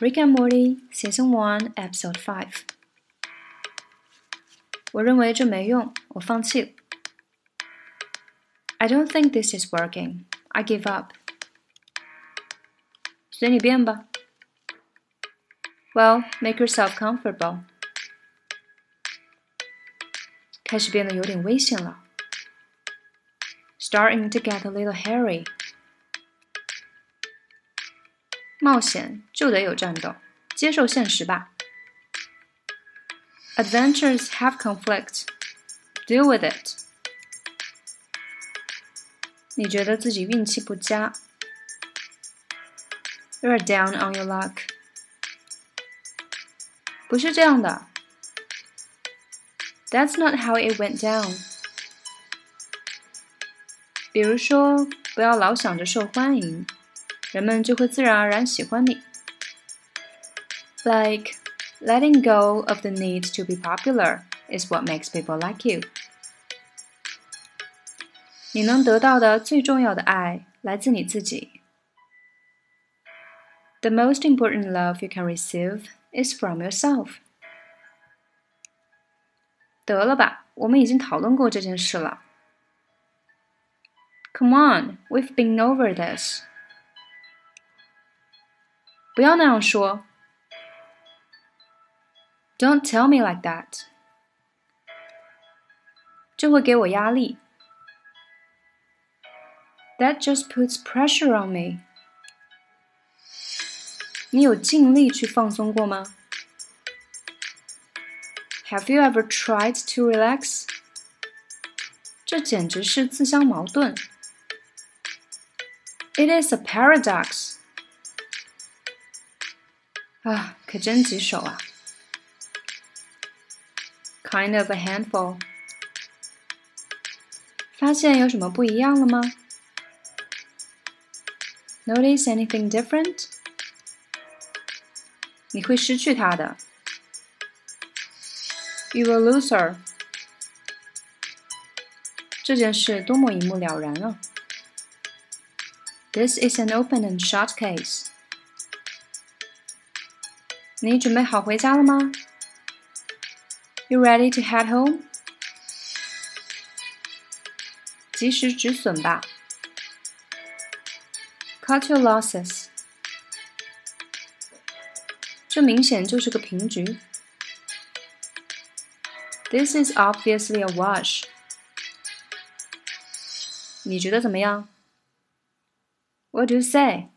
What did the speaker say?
Rick and Morty Season One Episode Five。我认为这没用，我放弃了。I don't think this is working. I give up. 随你便吧。Well, make yourself comfortable. 开始变得有点危险了。Starting to get a little hairy. 冒险就得有战斗，接受现实吧。Adventures have conflict. Deal with it. 你觉得自己运气不佳？You're down on your luck. 不是这样的。That's not how it went down. 比如说，不要老想着受欢迎。 人们就会自然而然喜欢你。Like letting go of the need to be popular is what makes people like you. 你能得到的最重要的爱来自你自己。The most important love you can receive is from yourself. 得了吧，我们已经讨论过这件事了。Come on, we've been over this. 不要那样说。Don't tell me like that。这会给我压力。That just puts pressure on me。你有尽力去放松过吗？Have you ever tried to relax？这简直是自相矛盾。It is a paradox。 啊，可真棘手啊！Kind of a handful。发现有什么不一样了吗？Notice anything different？你会失去它的。You will lose her。这件事多么一目了然啊！This is an open and shut case。 你准备好回家了吗？You ready to head home？及时止损吧。Cut your losses。这明显就是个平局。This is obviously a wash。你觉得怎么样？What do you say？